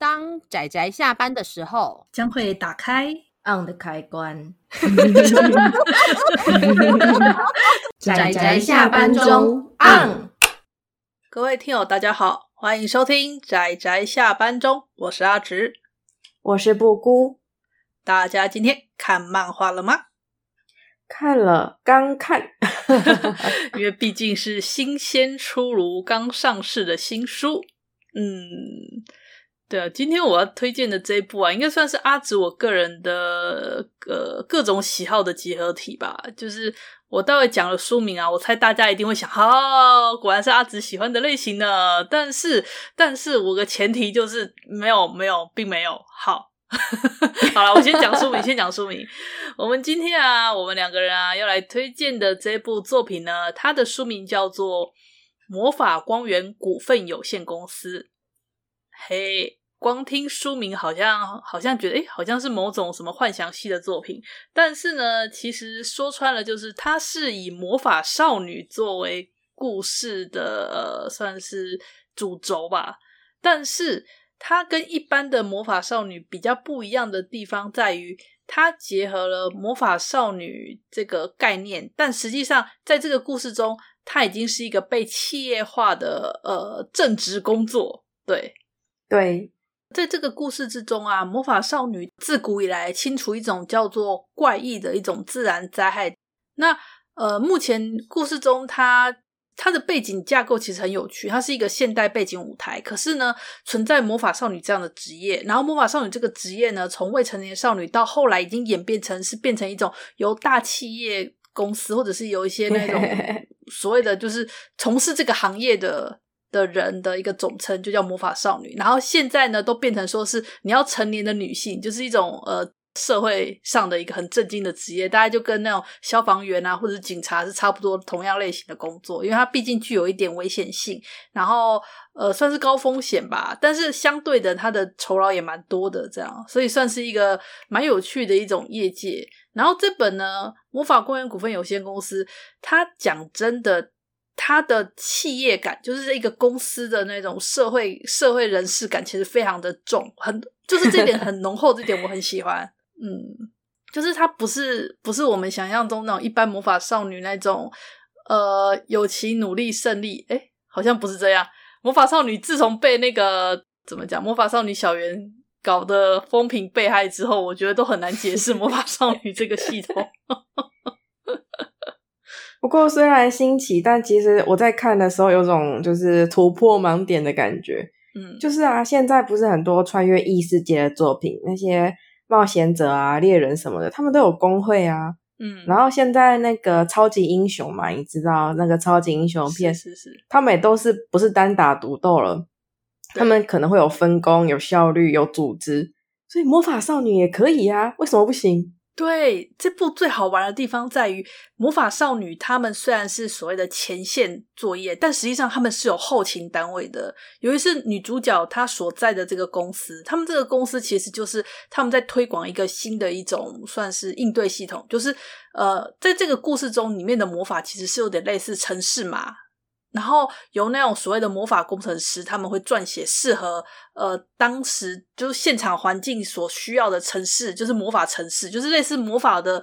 当仔仔下班的时候，将会打开 on 的开关。仔仔下班中 on。各位听友，大家好，欢迎收听仔仔下班中，我是阿直，我是布姑。大家今天看漫画了吗？看了，刚看 因为毕竟是新鲜出炉、刚上市的新书，嗯。对啊，今天我要推荐的这一部啊，应该算是阿紫我个人的呃各种喜好的集合体吧。就是我待会讲了书名啊，我猜大家一定会想，好，果然是阿紫喜欢的类型呢。但是，但是我的前提就是没有，没有，并没有。好，好了，我先讲书名，先讲书名。我们今天啊，我们两个人啊，要来推荐的这部作品呢，它的书名叫做《魔法光源股份有限公司》。嘿。光听书名好像好像觉得诶，好像是某种什么幻想系的作品，但是呢，其实说穿了就是它是以魔法少女作为故事的，呃，算是主轴吧。但是它跟一般的魔法少女比较不一样的地方在于，它结合了魔法少女这个概念，但实际上在这个故事中，它已经是一个被企业化的呃正职工作。对对。在这个故事之中啊，魔法少女自古以来清除一种叫做怪异的一种自然灾害。那呃，目前故事中它它的背景架构其实很有趣，它是一个现代背景舞台。可是呢，存在魔法少女这样的职业。然后魔法少女这个职业呢，从未成年少女到后来已经演变成是变成一种由大企业公司或者是有一些那种 所谓的就是从事这个行业的。的人的一个总称就叫魔法少女，然后现在呢都变成说是你要成年的女性，就是一种呃社会上的一个很正经的职业，大概就跟那种消防员啊或者警察是差不多同样类型的工作，因为它毕竟具有一点危险性，然后呃算是高风险吧，但是相对的它的酬劳也蛮多的，这样，所以算是一个蛮有趣的一种业界。然后这本呢魔法公园股份有限公司，它讲真的。他的企业感，就是一个公司的那种社会社会人士感，其实非常的重，很就是这点很浓厚，这点我很喜欢。嗯，就是他不是不是我们想象中那种一般魔法少女那种，呃，有其努力胜利。诶，好像不是这样。魔法少女自从被那个怎么讲，魔法少女小圆搞得风评被害之后，我觉得都很难解释魔法少女这个系统。不过虽然新奇，但其实我在看的时候有种就是突破盲点的感觉。嗯，就是啊，现在不是很多穿越异世界的作品，那些冒险者啊、猎人什么的，他们都有工会啊。嗯，然后现在那个超级英雄嘛，你知道那个超级英雄片，是是是，他们也都是不是单打独斗了，他们可能会有分工、有效率、有组织，所以魔法少女也可以啊，为什么不行？对，这部最好玩的地方在于，魔法少女她们虽然是所谓的前线作业，但实际上她们是有后勤单位的。尤其是女主角她所在的这个公司，他们这个公司其实就是他们在推广一个新的一种算是应对系统，就是呃，在这个故事中里面的魔法其实是有点类似程式码。然后由那种所谓的魔法工程师，他们会撰写适合呃当时就是现场环境所需要的城市，就是魔法城市，就是类似魔法的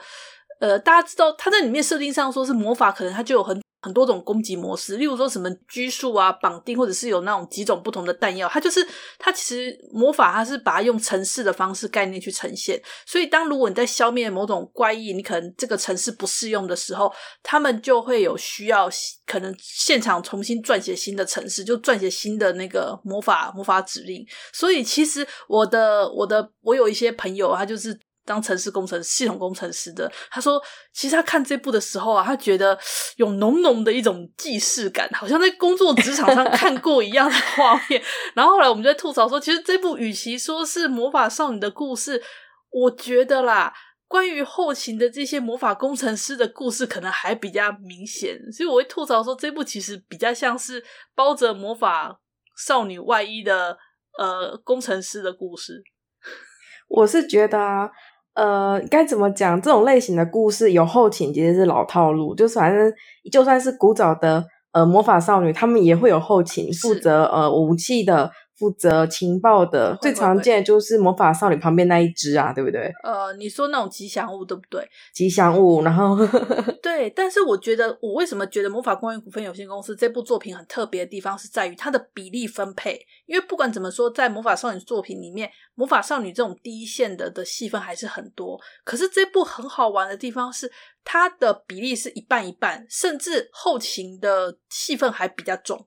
呃，大家知道他在里面设定上说是魔法，可能它就有很。很多种攻击模式，例如说什么拘束啊、绑定，或者是有那种几种不同的弹药。它就是它其实魔法，它是把它用城市的方式概念去呈现。所以，当如果你在消灭某种怪异，你可能这个城市不适用的时候，他们就会有需要，可能现场重新撰写新的城市，就撰写新的那个魔法魔法指令。所以，其实我的我的我有一些朋友，他就是。当城市工程系统工程师的，他说，其实他看这部的时候啊，他觉得有浓浓的一种既视感，好像在工作职场上看过一样的画面。然后后来我们就在吐槽说，其实这部与其说是魔法少女的故事，我觉得啦，关于后勤的这些魔法工程师的故事，可能还比较明显。所以我会吐槽说，这部其实比较像是包着魔法少女外衣的呃工程师的故事。我是觉得。呃，该怎么讲？这种类型的故事有后勤，其实是老套路。就是反正就算是古早的呃魔法少女，他们也会有后勤，负责呃武器的负责情报的，最常见的就是魔法少女旁边那一只啊，对不对？呃，你说那种吉祥物，对不对？吉祥物，然后 对，但是我觉得，我为什么觉得魔法光源股份有限公司这部作品很特别的地方，是在于它的比例分配。因为不管怎么说，在魔法少女作品里面，魔法少女这种第一线的的戏份还是很多。可是这部很好玩的地方是，它的比例是一半一半，甚至后勤的戏份还比较重。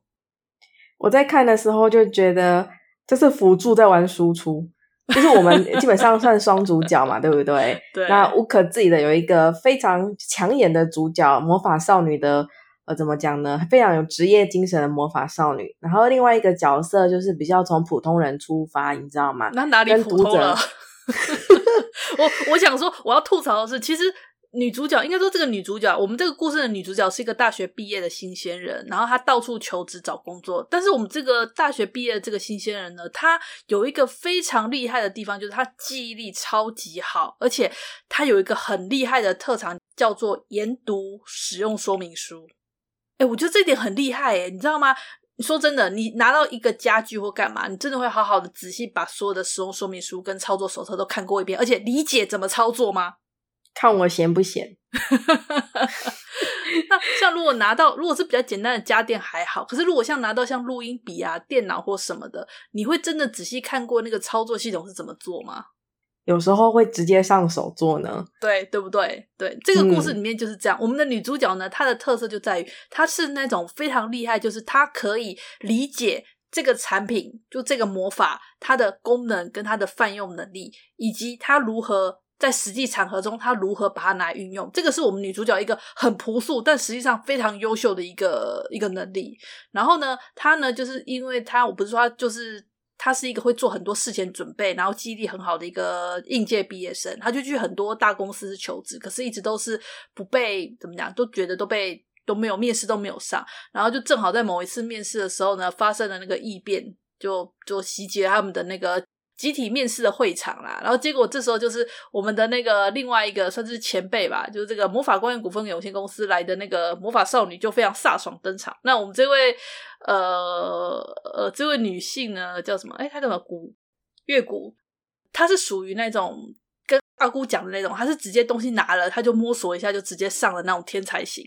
我在看的时候就觉得这是辅助在玩输出，就是我们 基本上算双主角嘛，对不对？对。那乌可自己的有一个非常抢眼的主角，魔法少女的呃，怎么讲呢？非常有职业精神的魔法少女。然后另外一个角色就是比较从普通人出发，你知道吗？那哪里普通了？我我想说，我要吐槽的是，其实。女主角应该说，这个女主角，我们这个故事的女主角是一个大学毕业的新鲜人，然后她到处求职找工作。但是我们这个大学毕业的这个新鲜人呢，她有一个非常厉害的地方，就是她记忆力超级好，而且她有一个很厉害的特长，叫做研读使用说明书。哎，我觉得这点很厉害诶，你知道吗？你说真的，你拿到一个家具或干嘛，你真的会好好的仔细把所有的使用说明书跟操作手册都看过一遍，而且理解怎么操作吗？看我闲不闲？那像如果拿到，如果是比较简单的家电还好，可是如果像拿到像录音笔啊、电脑或什么的，你会真的仔细看过那个操作系统是怎么做吗？有时候会直接上手做呢。对，对不对？对，这个故事里面就是这样。嗯、我们的女主角呢，她的特色就在于她是那种非常厉害，就是她可以理解这个产品，就这个魔法它的功能跟它的泛用能力，以及它如何。在实际场合中，他如何把它来运用？这个是我们女主角一个很朴素，但实际上非常优秀的一个一个能力。然后呢，她呢，就是因为她，我不是说她，就是她是一个会做很多事前准备，然后记忆力很好的一个应届毕业生。她就去很多大公司求职，可是一直都是不被怎么讲，都觉得都被都没有面试都没有上。然后就正好在某一次面试的时候呢，发生了那个异变，就就袭击了他们的那个。集体面试的会场啦，然后结果这时候就是我们的那个另外一个算是前辈吧，就是这个魔法光源股份有限公司来的那个魔法少女就非常飒爽登场。那我们这位呃呃这位女性呢叫什么？哎，她叫什么？古月谷，她是属于那种跟阿姑讲的那种，她是直接东西拿了，她就摸索一下就直接上了那种天才型。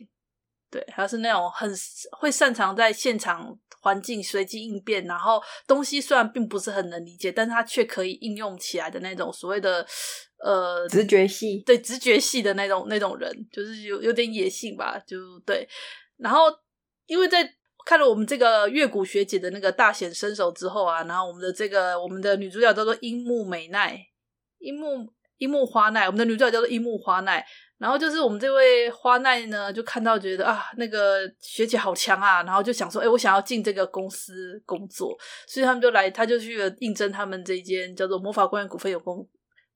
对，他是那种很会擅长在现场。环境随机应变，然后东西虽然并不是很能理解，但是他却可以应用起来的那种所谓的呃直觉系，对直觉系的那种那种人，就是有有点野性吧，就对。然后因为在看了我们这个月谷学姐的那个大显身手之后啊，然后我们的这个我们的女主角叫做樱木美奈，樱木樱木花奈，我们的女主角叫做樱木花奈。然后就是我们这位花奈呢，就看到觉得啊，那个学姐好强啊，然后就想说，哎，我想要进这个公司工作，所以他们就来，他就去了应征他们这间叫做魔法光源股份有公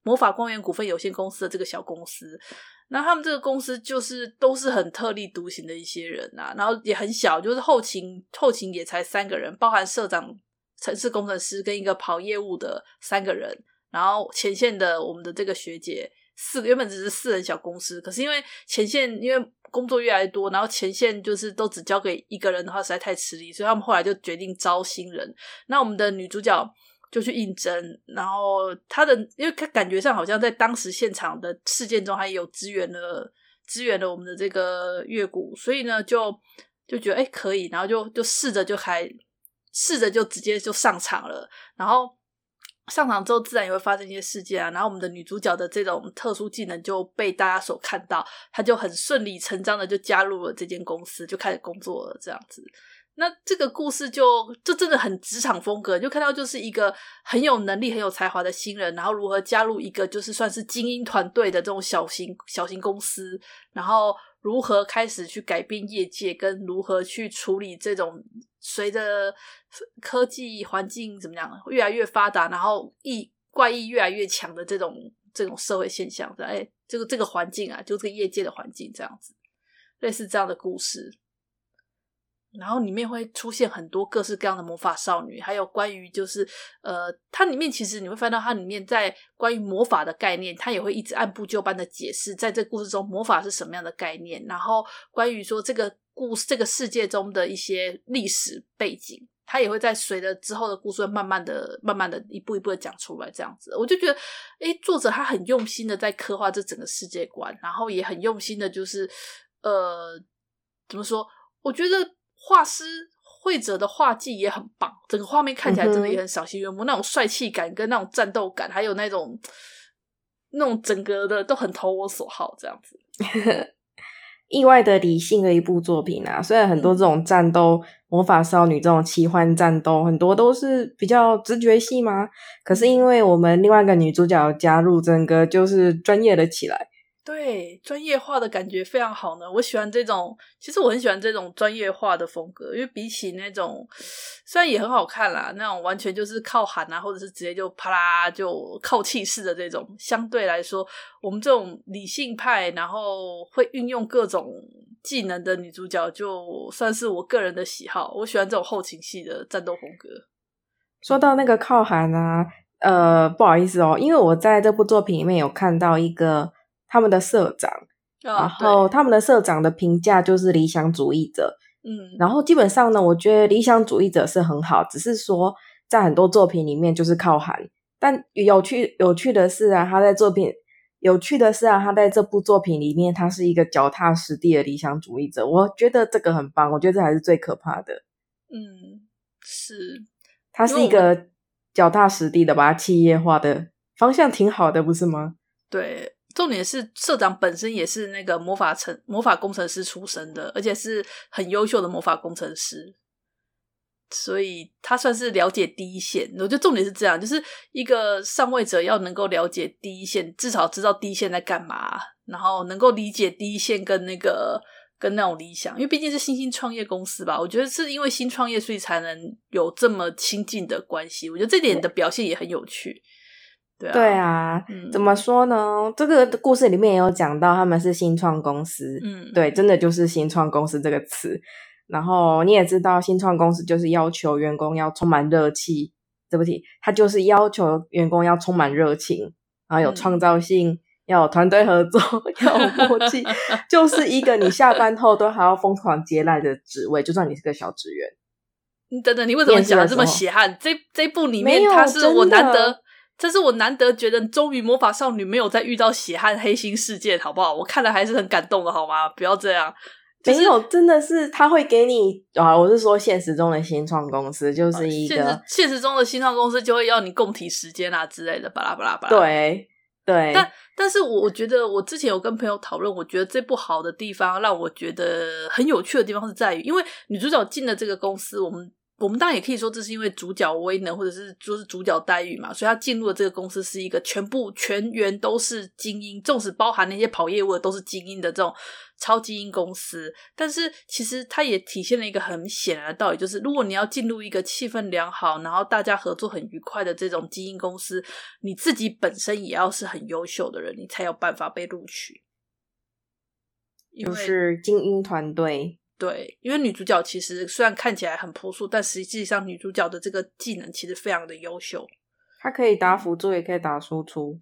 魔法光源股份有限公司的这个小公司。那他们这个公司就是都是很特立独行的一些人啊，然后也很小，就是后勤后勤也才三个人，包含社长、城市工程师跟一个跑业务的三个人，然后前线的我们的这个学姐。四个原本只是四人小公司，可是因为前线因为工作越来越多，然后前线就是都只交给一个人的话实在太吃力，所以他们后来就决定招新人。那我们的女主角就去应征，然后她的因为她感觉上好像在当时现场的事件中还有支援了支援了我们的这个月谷，所以呢就就觉得诶可以，然后就就试着就还试着就直接就上场了，然后。上场之后，自然也会发生一些事件啊。然后我们的女主角的这种特殊技能就被大家所看到，她就很顺理成章的就加入了这间公司，就开始工作了。这样子，那这个故事就就真的很职场风格，就看到就是一个很有能力、很有才华的新人，然后如何加入一个就是算是精英团队的这种小型小型公司，然后如何开始去改变业界，跟如何去处理这种。随着科技环境怎么样越来越发达，然后异怪异越来越强的这种这种社会现象，哎，这个这个环境啊，就这个业界的环境这样子，类似这样的故事。然后里面会出现很多各式各样的魔法少女，还有关于就是呃，它里面其实你会翻到它里面在关于魔法的概念，它也会一直按部就班的解释，在这故事中魔法是什么样的概念，然后关于说这个。故事这个世界中的一些历史背景，他也会在随着之后的故事慢慢的、慢慢的一步一步的讲出来，这样子，我就觉得，诶，作者他很用心的在刻画这整个世界观，然后也很用心的，就是，呃，怎么说？我觉得画师绘者的画技也很棒，整个画面看起来真的也很赏心悦目，嗯、那种帅气感跟那种战斗感，还有那种那种整个的都很投我所好，这样子。意外的理性的一部作品啊，虽然很多这种战斗、魔法少女这种奇幻战斗，很多都是比较直觉系嘛，可是因为我们另外一个女主角加入，整个就是专业了起来。对，专业化的感觉非常好呢。我喜欢这种，其实我很喜欢这种专业化的风格，因为比起那种虽然也很好看啦，那种完全就是靠喊啊，或者是直接就啪啦就靠气势的这种，相对来说，我们这种理性派，然后会运用各种技能的女主角，就算是我个人的喜好。我喜欢这种后勤系的战斗风格。说到那个靠喊啊，呃，不好意思哦，因为我在这部作品里面有看到一个。他们的社长，哦、然后他们的社长的评价就是理想主义者，嗯，然后基本上呢，我觉得理想主义者是很好，只是说在很多作品里面就是靠喊。但有趣有趣的是啊，他在作品有趣的是啊，他在这部作品里面，他是一个脚踏实地的理想主义者，我觉得这个很棒，我觉得这还是最可怕的。嗯，是，他是一个脚踏实地的，把它企业化的方向挺好的，不是吗？对。重点是社长本身也是那个魔法成魔法工程师出身的，而且是很优秀的魔法工程师，所以他算是了解第一线。我觉得重点是这样，就是一个上位者要能够了解第一线，至少知道第一线在干嘛，然后能够理解第一线跟那个跟那种理想，因为毕竟是新兴创业公司吧。我觉得是因为新创业，所以才能有这么亲近的关系。我觉得这点的表现也很有趣。对啊，对啊，嗯，怎么说呢？这个故事里面也有讲到，他们是新创公司，嗯，对，真的就是新创公司这个词。然后你也知道，新创公司就是要求员工要充满热气，对不起，他就是要求员工要充满热情，然后有创造性，嗯、要有团队合作，要有默契，就是一个你下班后都还要疯狂接待的职位，就算你是个小职员。你等等，你为什么讲的这么血汗？这这部里面他是我难得。这是我难得觉得，终于魔法少女没有再遇到血汗黑心事件，好不好？我看了还是很感动的，好吗？不要这样。没有，真的是他会给你啊！我是说，现实中的新创公司就是一个现实，中的新创公司就会要你共体时间啊之类的，巴拉巴拉巴拉。对对，但但是我我觉得，我之前有跟朋友讨论，我觉得这不好的地方，让我觉得很有趣的地方是在于，因为女主角进了这个公司，我们。我们当然也可以说，这是因为主角威能，或者是说是主角待遇嘛，所以他进入的这个公司是一个全部全员都是精英，纵使包含那些跑业务的都是精英的这种超精英公司。但是其实它也体现了一个很显然的道理，就是如果你要进入一个气氛良好，然后大家合作很愉快的这种精英公司，你自己本身也要是很优秀的人，你才有办法被录取。就是精英团队。对，因为女主角其实虽然看起来很朴素，但实际上女主角的这个技能其实非常的优秀。她可以打辅助，也可以打输出。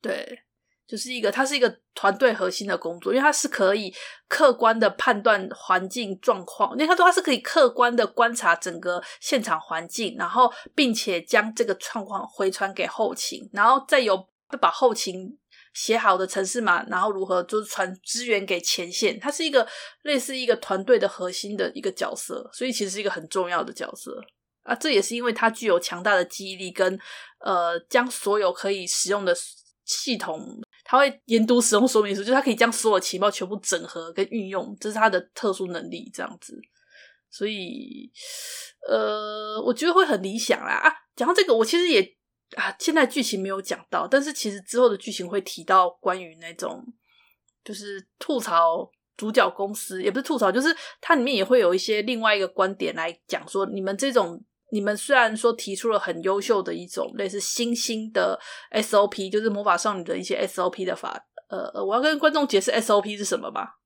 对，就是一个，她是一个团队核心的工作，因为她是可以客观的判断环境状况，因为她说她是可以客观的观察整个现场环境，然后并且将这个状况回传给后勤，然后再由把后勤。写好的城市码，然后如何就是传资源给前线，它是一个类似一个团队的核心的一个角色，所以其实是一个很重要的角色啊。这也是因为它具有强大的记忆力跟呃，将所有可以使用的系统，它会研读使用说明书，就是它可以将所有情报全部整合跟运用，这是它的特殊能力，这样子。所以呃，我觉得会很理想啦啊。讲到这个，我其实也。啊，现在剧情没有讲到，但是其实之后的剧情会提到关于那种，就是吐槽主角公司，也不是吐槽，就是它里面也会有一些另外一个观点来讲说，你们这种，你们虽然说提出了很优秀的一种类似新兴的 SOP，就是魔法少女的一些 SOP 的法，呃，我要跟观众解释 SOP 是什么吧，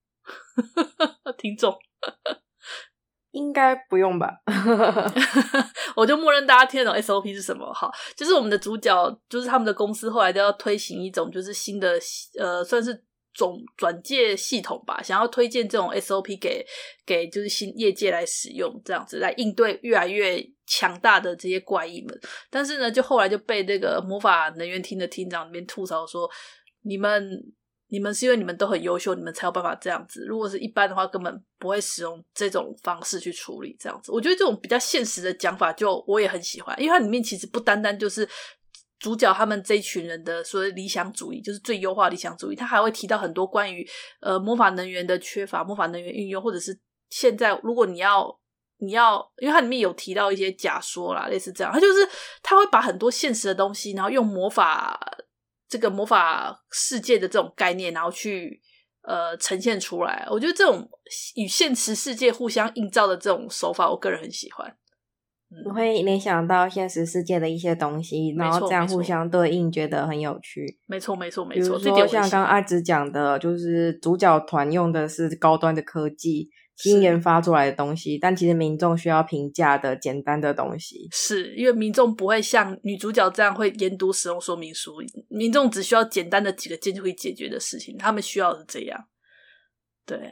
听众。应该不用吧，我就默认大家听得懂 SOP 是什么。好，就是我们的主角，就是他们的公司后来都要推行一种就是新的呃，算是总转介系统吧，想要推荐这种 SOP 给给就是新业界来使用，这样子来应对越来越强大的这些怪异们。但是呢，就后来就被这个魔法能源厅的厅长里面吐槽说，你们你们是因为你们都很优秀，你们才有办法这样子。如果是一般的话，根本不会使用这种方式去处理这样子。我觉得这种比较现实的讲法，就我也很喜欢，因为它里面其实不单单就是。主角他们这一群人的所谓理想主义，就是最优化理想主义。他还会提到很多关于呃魔法能源的缺乏、魔法能源运用，或者是现在如果你要你要，因为它里面有提到一些假说啦，类似这样。他就是他会把很多现实的东西，然后用魔法这个魔法世界的这种概念，然后去呃呈现出来。我觉得这种与现实世界互相映照的这种手法，我个人很喜欢。我会联想到现实世界的一些东西，然后这样互相对应，觉得很有趣。没错，没错，没错。比如说像刚刚阿紫讲的，就是主角团用的是高端的科技新研发出来的东西，但其实民众需要平价的简单的东西。是因为民众不会像女主角这样会研读使用说明书，民众只需要简单的几个键就可以解决的事情，他们需要的是这样。对。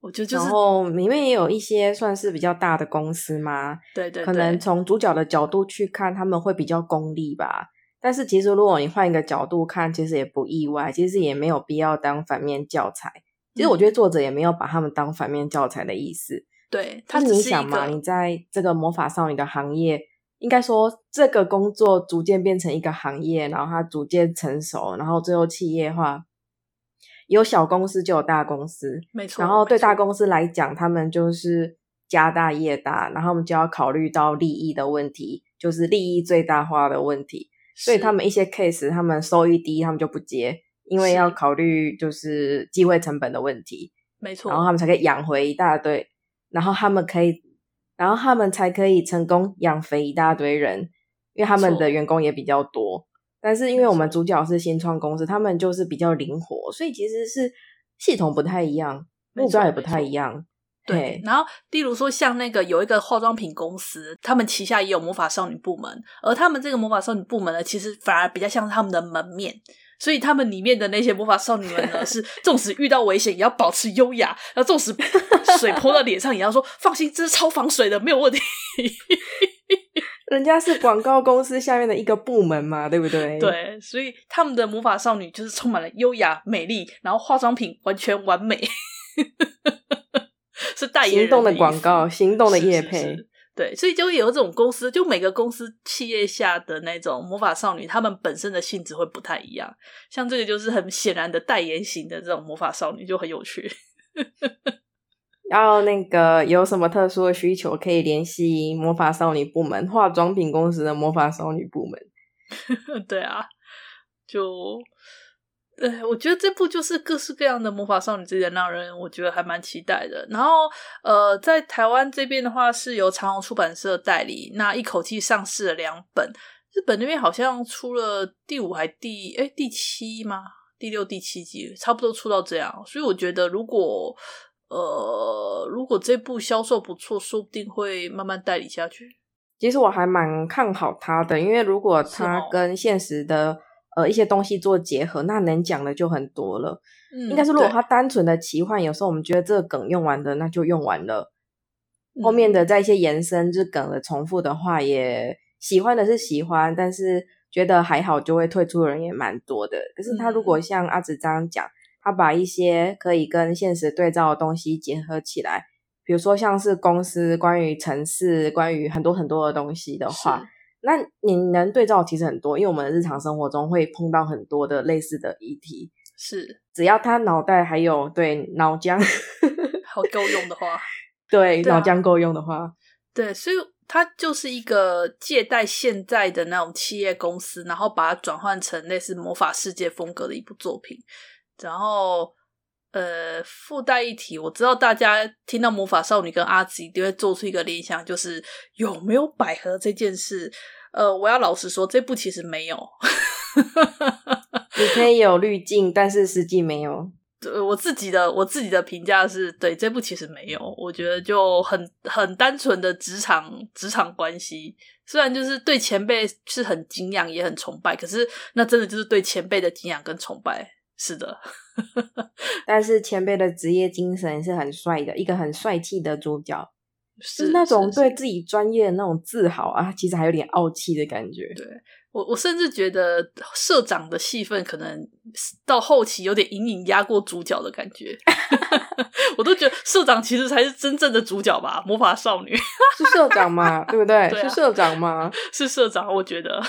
我觉得就是，然后里面也有一些算是比较大的公司嘛，对，对对，可能从主角的角度去看，他们会比较功利吧。但是其实如果你换一个角度看，其实也不意外，其实也没有必要当反面教材。其实我觉得作者也没有把他们当反面教材的意思。对，他只是你想嘛，你在这个魔法少女的行业，应该说这个工作逐渐变成一个行业，然后它逐渐成熟，然后最后企业化。有小公司就有大公司，没错。然后对大公司来讲，他们就是家大业大，然后我们就要考虑到利益的问题，就是利益最大化的问题。所以他们一些 case，他们收益低，他们就不接，因为要考虑就是机会成本的问题。没错。然后他们才可以养回一大堆，然后他们可以，然后他们才可以成功养肥一大堆人，因为他们的员工也比较多。但是因为我们主角是新创公司，他们就是比较灵活，所以其实是系统不太一样，目标也不太一样。对，然后例如说像那个有一个化妆品公司，他们旗下也有魔法少女部门，而他们这个魔法少女部门呢，其实反而比较像是他们的门面，所以他们里面的那些魔法少女们呢，是纵使遇到危险也要保持优雅，然后纵使水泼到脸上也要说放心，这是超防水的，没有问题。人家是广告公司下面的一个部门嘛，对不对？对，所以他们的魔法少女就是充满了优雅、美丽，然后化妆品完全完美，是代言人动的广告，行动的叶配。是是是，对，所以就会有这种公司，就每个公司企业下的那种魔法少女，她们本身的性质会不太一样。像这个就是很显然的代言型的这种魔法少女，就很有趣。然后那个有什么特殊的需求，可以联系魔法少女部门，化妆品公司的魔法少女部门。对啊，就，对，我觉得这部就是各式各样的魔法少女之间，让人我觉得还蛮期待的。然后，呃，在台湾这边的话，是由长虹出版社代理，那一口气上市了两本。日本那边好像出了第五还第诶第七吗？第六、第七集，差不多出到这样。所以我觉得如果。呃，如果这部销售不错，说不定会慢慢代理下去。其实我还蛮看好它的，因为如果它跟现实的、哦、呃一些东西做结合，那能讲的就很多了。嗯，应该是如果它单纯的奇幻，有时候我们觉得这个梗用完的，那就用完了。后面的在一些延伸，这梗的重复的话，也喜欢的是喜欢，但是觉得还好就会退出的人也蛮多的。可是他如果像阿紫这样讲。他把一些可以跟现实对照的东西结合起来，比如说像是公司关于城市、关于很多很多的东西的话，那你能对照其实很多，因为我们日常生活中会碰到很多的类似的议题。是，只要他脑袋还有对脑浆 好够用的话，对，脑浆够用的话，对，所以它就是一个借代现在的那种企业公司，然后把它转换成类似魔法世界风格的一部作品。然后，呃，附带一提，我知道大家听到魔法少女跟阿紫一定会做出一个联想，就是有没有百合这件事。呃，我要老实说，这部其实没有。你可以有滤镜，但是实际没有。对，我自己的我自己的评价是对这部其实没有，我觉得就很很单纯的职场职场关系。虽然就是对前辈是很敬仰也很崇拜，可是那真的就是对前辈的敬仰跟崇拜。是的，但是前辈的职业精神是很帅的，一个很帅气的主角，是，是那种对自己专业的那种自豪啊，其实还有点傲气的感觉。对。我我甚至觉得社长的戏份可能到后期有点隐隐压过主角的感觉，我都觉得社长其实才是真正的主角吧，魔法少女是社长嘛？对不对？对啊、是社长吗？是社长，我觉得，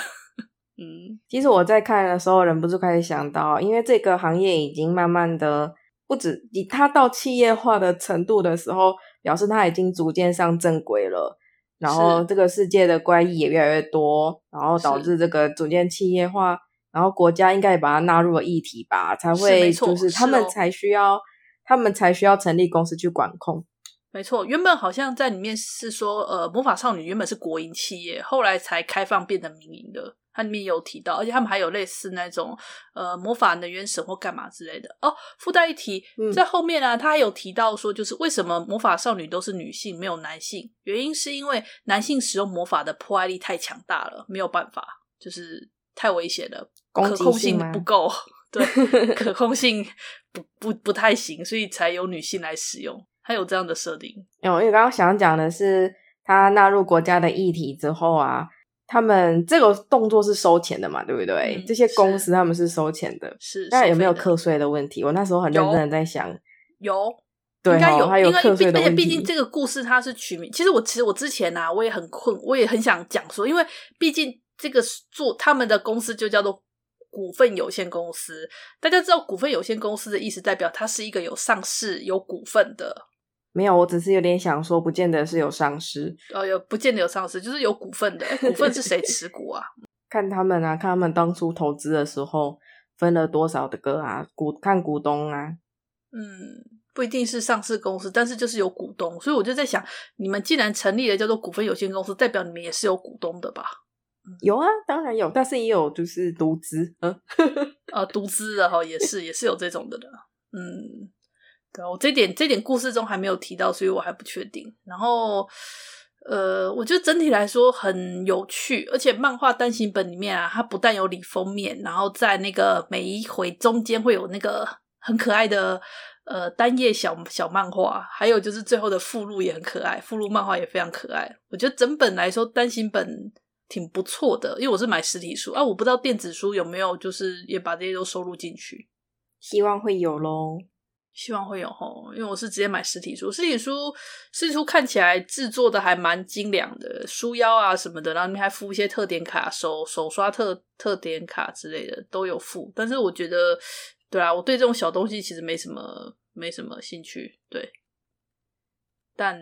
嗯，其实我在看的时候，忍不住开始想到，因为这个行业已经慢慢的不止以他到企业化的程度的时候，表示他已经逐渐上正轨了。然后这个世界的怪异也越来越多，然后导致这个逐渐企业化，然后国家应该也把它纳入了议题吧，才会就是他们才需要，他们才需要成立公司去管控。没错，原本好像在里面是说，呃，魔法少女原本是国营企业，后来才开放变成民营的。它里面有提到，而且他们还有类似那种呃魔法能源省或干嘛之类的哦。附带一提，在后面呢、啊，他还有提到说，就是为什么魔法少女都是女性，没有男性？原因是因为男性使用魔法的破坏力太强大了，没有办法，就是太危险了，可控性不够，对，可控性不不不太行，所以才有女性来使用。还有这样的设定。哦，因为刚刚想讲的是，他纳入国家的议题之后啊。他们这个动作是收钱的嘛，对不对？嗯、这些公司他们是收钱的，是。那有没有课税的问题？我那时候很认真的在想，有，对哦、应该有，还有课税的问题。而且毕竟这个故事它是取名，其实我其实我之前啊，我也很困，我也很想讲说，因为毕竟这个做他们的公司就叫做股份有限公司，大家知道股份有限公司的意思，代表它是一个有上市、有股份的。没有，我只是有点想说，不见得是有上市哦，有不见得有上市，就是有股份的。股份是谁持股啊？看他们啊，看他们当初投资的时候分了多少的个啊，股看股东啊。嗯，不一定是上市公司，但是就是有股东，所以我就在想，你们既然成立了叫做股份有限公司，代表你们也是有股东的吧？有啊，当然有，但是也有就是独资，嗯，啊，独资的哈，也是也是有这种的的，嗯。对，我这点这点故事中还没有提到，所以我还不确定。然后，呃，我觉得整体来说很有趣，而且漫画单行本里面啊，它不但有里封面，然后在那个每一回中间会有那个很可爱的呃单页小小漫画，还有就是最后的附录也很可爱，附录漫画也非常可爱。我觉得整本来说单行本挺不错的，因为我是买实体书啊，我不知道电子书有没有就是也把这些都收录进去，希望会有喽。希望会有齁，因为我是直接买实体书，实体书实体书看起来制作的还蛮精良的，书腰啊什么的，然后里面还附一些特典卡，手手刷特特典卡之类的都有附。但是我觉得，对啊，我对这种小东西其实没什么没什么兴趣，对。但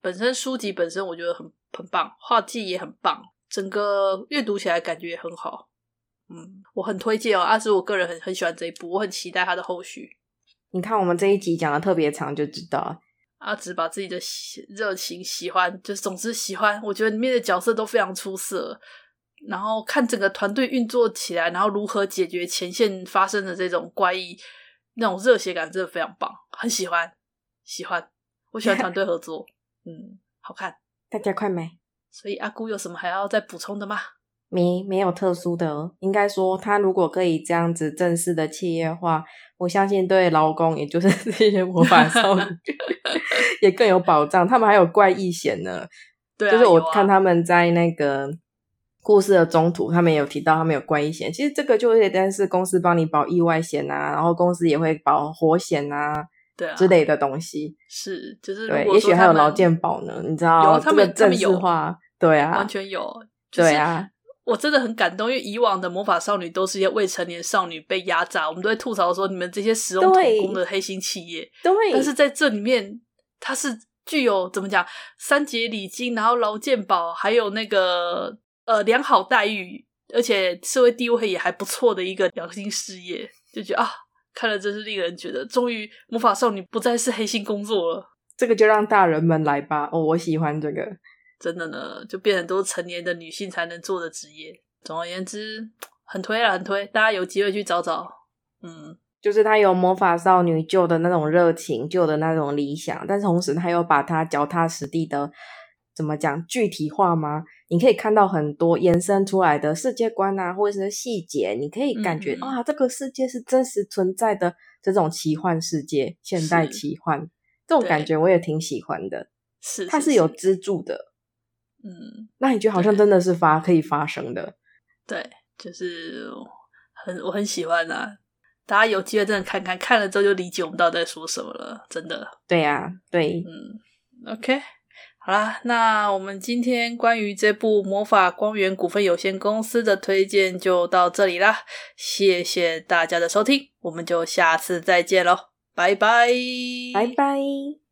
本身书籍本身我觉得很很棒，画技也很棒，整个阅读起来感觉也很好。嗯，我很推荐哦，阿芝，我个人很很喜欢这一部，我很期待它的后续。你看我们这一集讲的特别长，就知道阿紫把自己的热情、喜欢，就是总之喜欢。我觉得里面的角色都非常出色，然后看整个团队运作起来，然后如何解决前线发生的这种怪异，那种热血感真的非常棒，很喜欢，喜欢。我喜欢团队合作，嗯，好看。大家快买。所以阿姑有什么还要再补充的吗？没，没有特殊的。应该说，他如果可以这样子正式的企业化。我相信对劳工，也就是 这些魔法少女，也更有保障。他们还有怪异险呢，对啊，就是我看他们在那个故事的中途，他们也有提到他们有怪异险。其实这个就有点是公司帮你保意外险啊，然后公司也会保火险啊，对啊之类的东西。是，就是对，也许还有劳健保呢。你知道这个正式化，对啊，完全有，就是、对啊。我真的很感动，因为以往的魔法少女都是一些未成年少女被压榨，我们都会吐槽说你们这些使用童工的黑心企业。对，但是在这里面，它是具有怎么讲，三节礼金，然后劳健保，还有那个呃良好待遇，而且社会地位也还不错的一个良心事业，就觉得啊，看了真是令人觉得，终于魔法少女不再是黑心工作了。这个就让大人们来吧，哦，我喜欢这个。真的呢，就变成都是成年的女性才能做的职业。总而言之，很推了，很推，大家有机会去找找。嗯，就是他有魔法少女救的那种热情，救的那种理想，但是同时他又把它脚踏实地的，怎么讲，具体化吗？你可以看到很多延伸出来的世界观啊，或者是细节，你可以感觉、嗯、啊，这个世界是真实存在的这种奇幻世界，现代奇幻这种感觉我也挺喜欢的。是，它是有支柱的。嗯，那你觉得好像真的是发可以发生的？对，就是很我很喜欢啊。大家有机会真的看看，看了之后就理解我们到底在说什么了，真的。对呀、啊，对，嗯，OK，好啦，那我们今天关于这部魔法光源股份有限公司的推荐就到这里啦，谢谢大家的收听，我们就下次再见喽，拜拜，拜拜。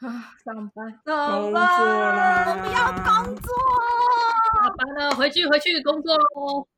啊，上班，上班，我不要工作，下班了，回去回去工作喽。